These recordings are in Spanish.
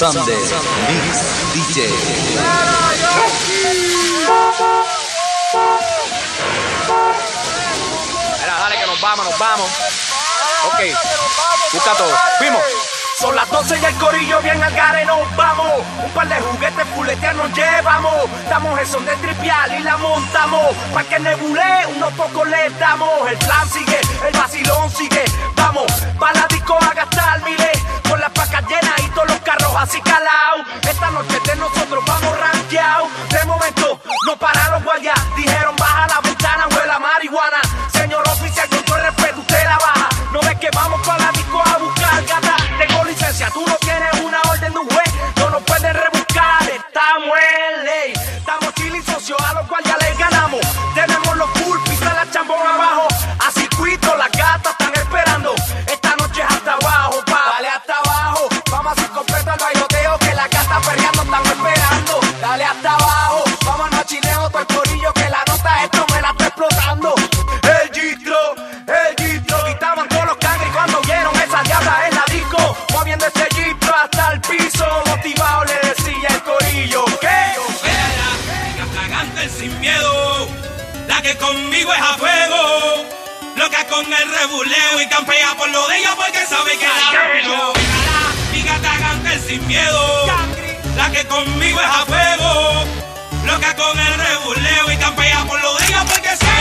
Sunday Mix DJ. Mira, dale que nos vamos, nos vamos. Ok, busca todo. Fuimos. Son las 12 y el corillo bien al gare nos vamos. Un par de juguetes fuletear nos llevamos. Damos el son de tripial y la montamos. Pa' que nebule, unos pocos le damos. El plan sigue, el vacilón sigue. Vamos, pa' la disco a gastar miles. Con las pacas llenas todos los carros así calao. Esta noche la que conmigo es a fuego, loca con el rebuleo y campea por los días porque se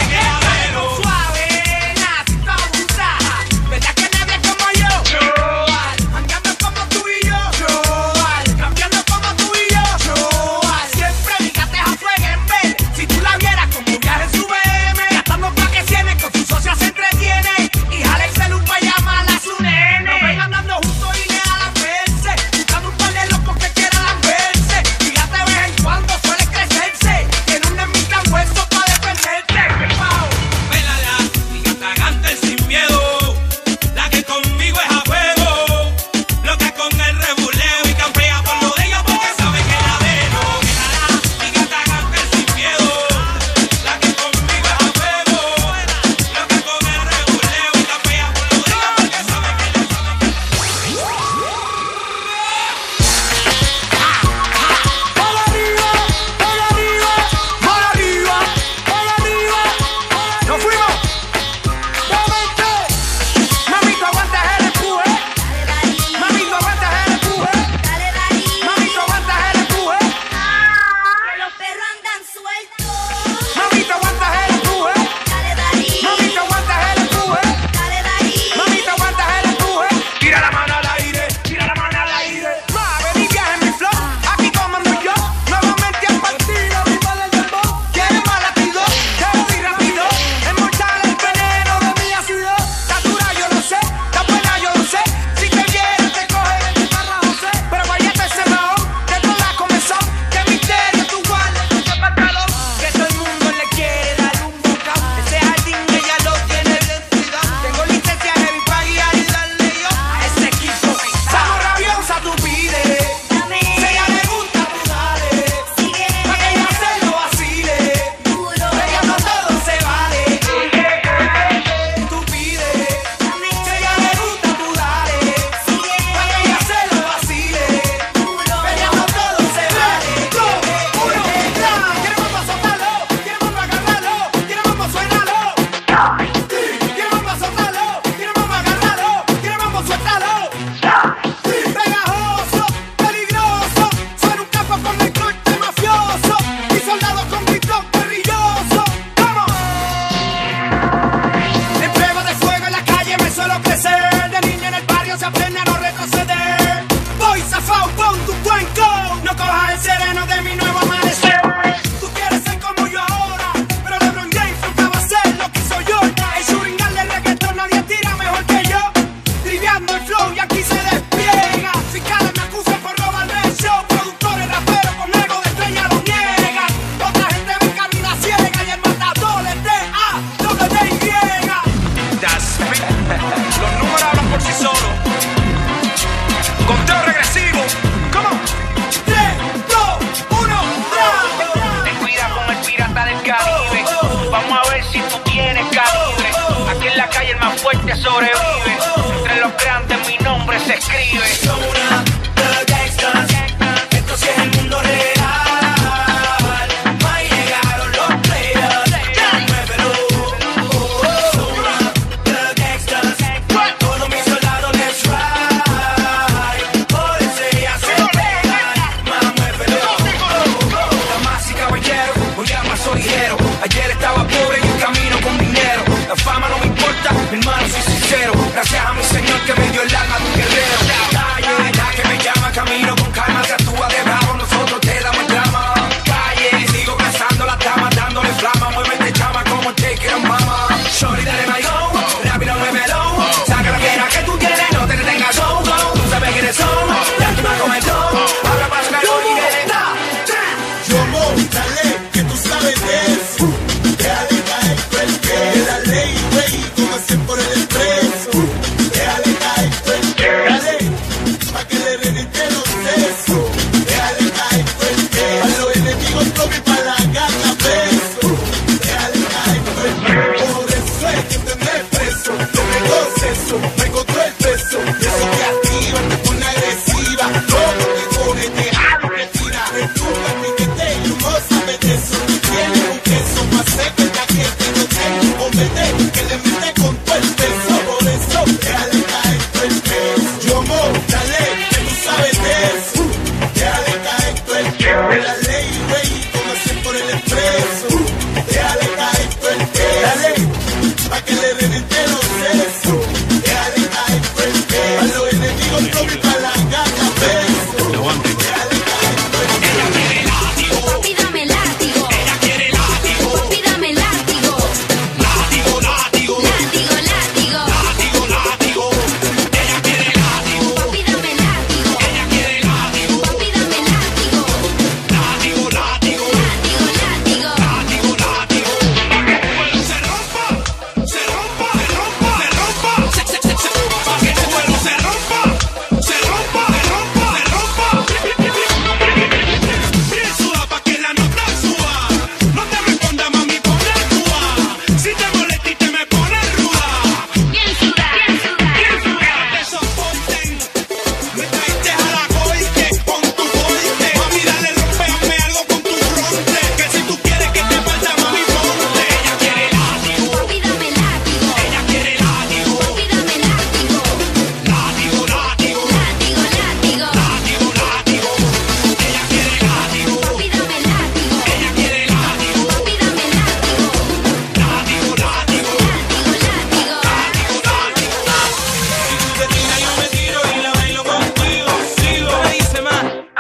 sobrevive. Entre los grandes mi nombre se escribe.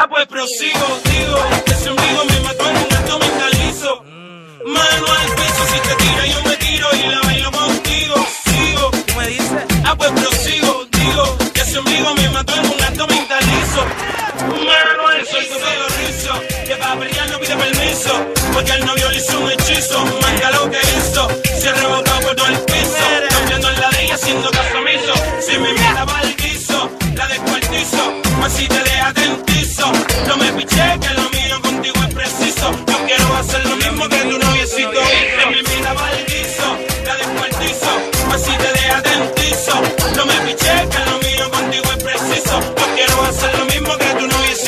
pues prosigo, digo, que ese hundido me mató en un acto mentalizo. Mm. Mano al si te tira yo me tiro y la bailo contigo, sigo. ¿Cómo me dice? Ah, pues prosigo, digo, que ese ombligo me mató en un acto mentalizo. Mano al sol, tu pelo rizo, que para pelear no pide permiso, porque el novio le hizo un hechizo, más lo que hizo, se rebotó por todo el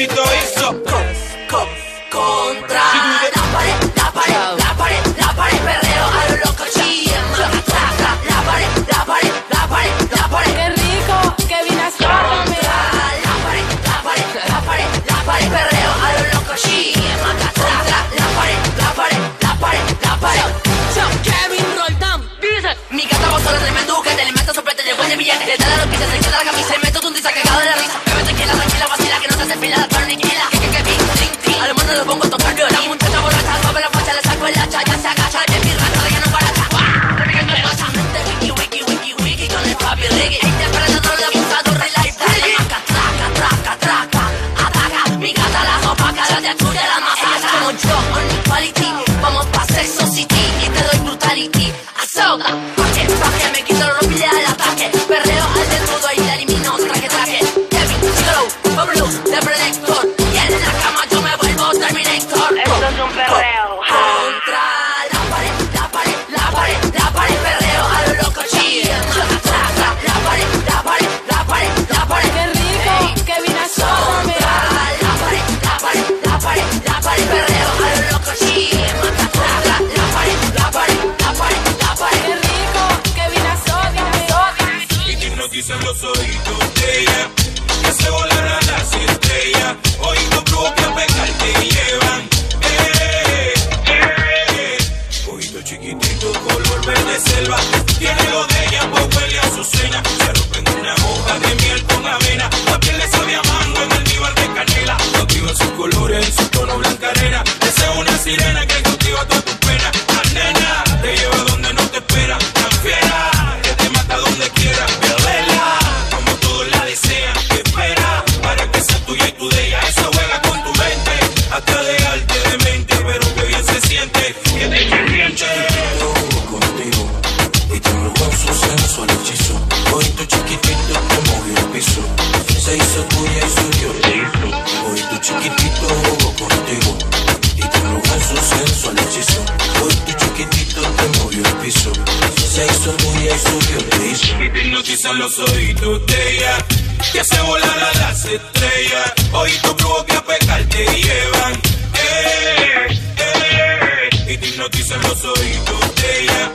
éxito hizo. Con, con, contra la pared, la pared, la pared, la pared, perreo a lo loco, chía. La pared, la pared, la pared, la pared. Qué rico, que vine a Contra la pared, la pared, la pared, la pared, perreo a lo loco, chía. Contra la pared, la pared, la pared, la pared. Yo, Kevin Roldán, dice. Mi cata vos solo tremendo, que te le metas soplete, le huele billete, le da la noticia, se queda la camisa tú de la masa como yo, on equality. Vamos pa' ser society. selva. Tiene lo de ella, pues huele a azucena. Se rompe en una hoja de miel con avena. La piel le sabe a mango en el nivel de canela. Cautiva sus colores, su tono blanca arena. Esa es una sirena que cautiva todo tu Deslizan los ojitos de ella, que hace volar a las estrellas. Hoy Ojitos brujos que a pecar te llevan. Eh, eh. Y te hipnotizan los ojitos de ella,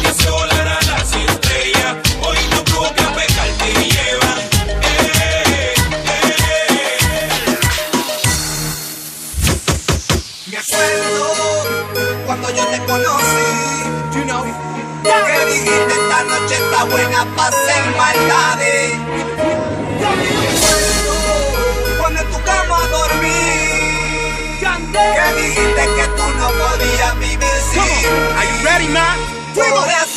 que hace volar a las estrellas. Hoy Ojitos brujos que a pecar te llevan. Eh, eh, Me acuerdo cuando yo te conocí, you know. Que dijiste esta noche está buena para hacer maldades. Cuando, tu cama dormí. Que dijiste que tú no podías vivir sin. Are?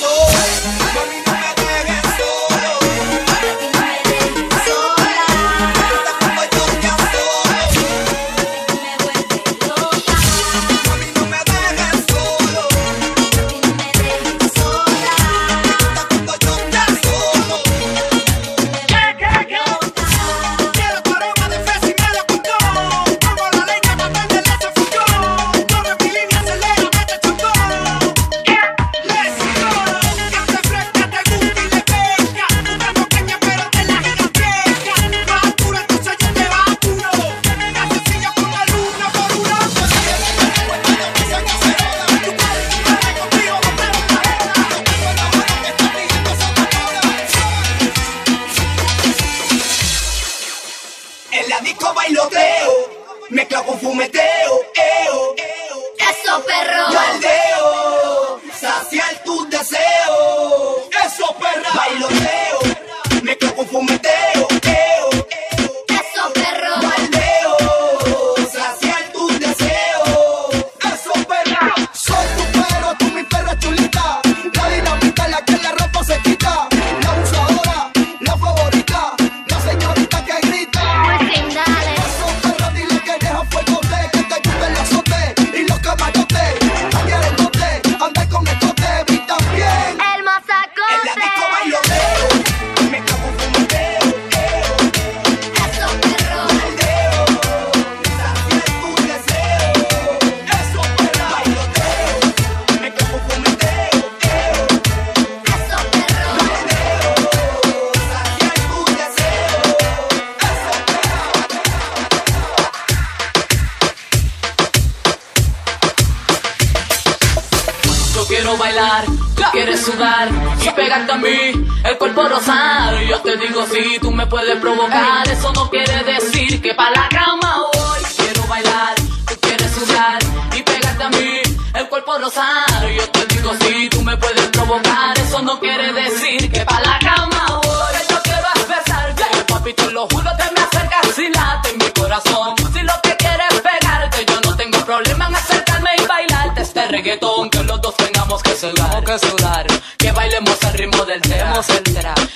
el cuerpo rosado. Yo te digo si tú me puedes provocar. Eso no quiere decir que pa' la cama voy. Yo quiero besar, yeah. papi, te lo juro, te me acercas y late en mi corazón. Si lo que quieres pegarte, yo no tengo problema en acercarme y bailarte este reggaetón. Que los dos tengamos que sudar, que bailemos al ritmo del tema,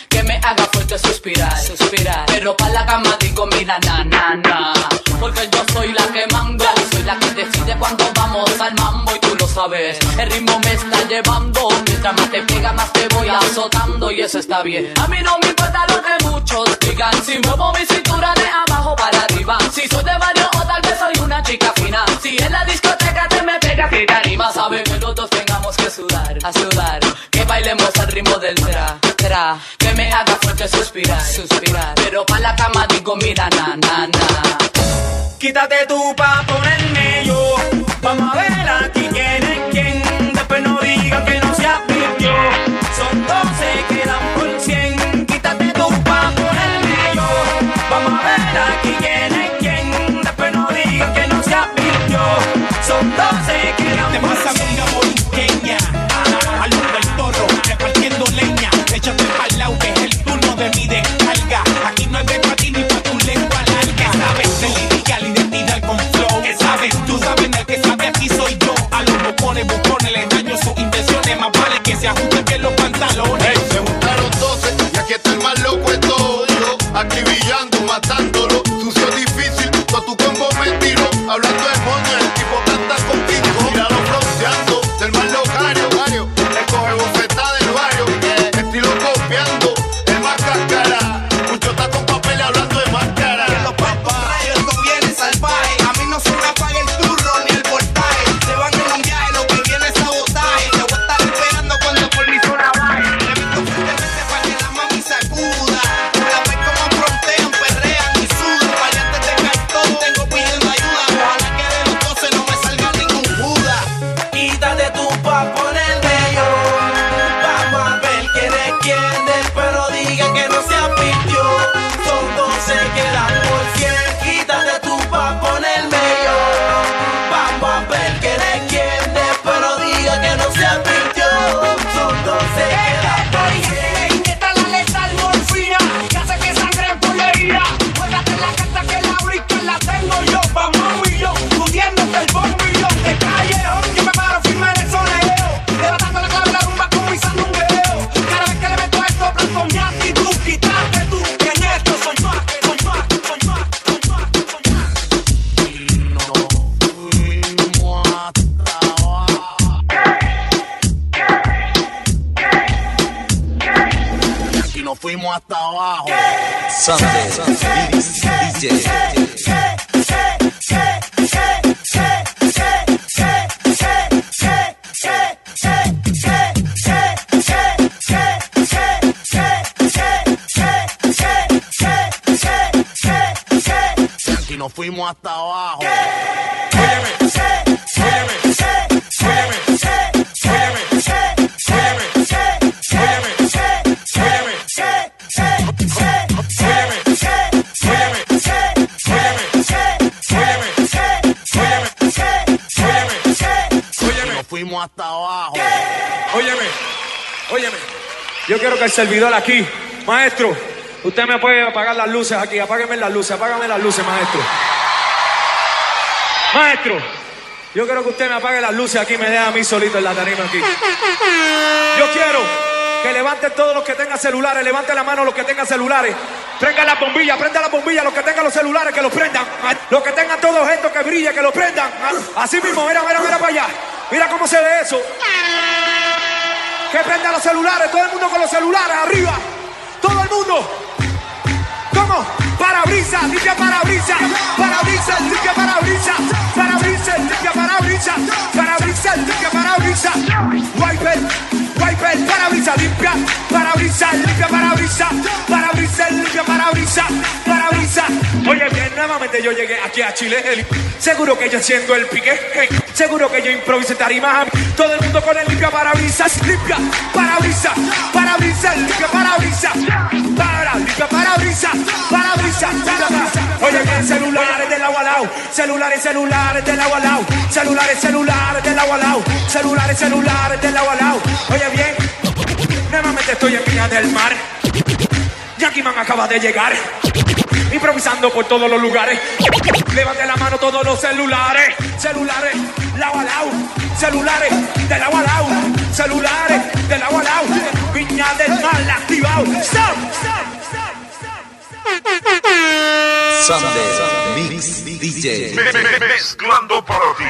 que me haga fuerte suspirar, suspirar. Pero pa' la cama digo, mira, na, na, na. Porque yo soy la que mando, soy la que decide cuando el ritmo me está llevando, mientras más te pega, más te voy azotando y eso está bien. A mí no me importa lo que muchos digan, si muevo mi cintura de abajo para arriba. Si soy de barrio o tal vez soy una chica fina. Si en la discoteca te me y te anima, sabe que los dos tengamos que sudar, a sudar. Que bailemos al ritmo del tra, tra. Que me haga fuerte suspirar, suspirar. Pero pa' la cama digo, mira, na, na, na. Quítate tú pa' ponerme Son 12 nos fuimos hasta abajo. Sunday DJ. Nos fuimos hasta abajo. Fuimos hasta abajo. Óyeme, óyeme. Yo quiero que el servidor aquí, maestro, usted me puede apagar las luces aquí. Apágueme las luces, apágame las luces, maestro. Maestro, yo quiero que usted me apague las luces aquí me deje a mí solito en la tarima aquí. Yo quiero que levanten todos los que tengan celulares, levanten la mano los que tengan celulares. Prendan la bombilla, prendan la bombilla, los que tengan los celulares, que los prendan. Los que tengan todo esto que brille, que lo prendan. Así mismo, mira, mira, mira para allá. Mira cómo se ve eso. Que prendan los celulares, todo el mundo con los celulares arriba. Todo el mundo. ¿Cómo? Parabrisas, limpia parabrisas, parabrisas, limpia parabrisas, parabrisas, limpia parabrisas, parabrisas, limpia parabrisas, wiper, wiper, parabrisas, limpia, parabrisas, limpia parabrisas, parabrisas, limpia parabrisas, parabrisas. Oye, bien, nuevamente yo llegué aquí a Chile, el- seguro que yo siendo el pique, seguro que yo improvisé tarimas, todo el mundo con el limpia parabrisas, limpia parabrisas, parabrisas, limpia parabrisas, para, limpia parabrisas, parabrisas, limpia. Oye, bien, celulares del agua al lado, celulares, celulares del agua al lado, celulares, celulares del agua al lado, celulares, celulares del agua al lado. Oye, bien, nuevamente estoy en Villa del Mar. Jackie Man acaba de llegar. Improvisando por todos los lugares. Levante la mano todos los celulares. Celulares, lado a. celulares de lado a lado, celulares de lado a lado, Viña del Mar activado. Stop, Sunday Mix DJ. Mezclando para ti.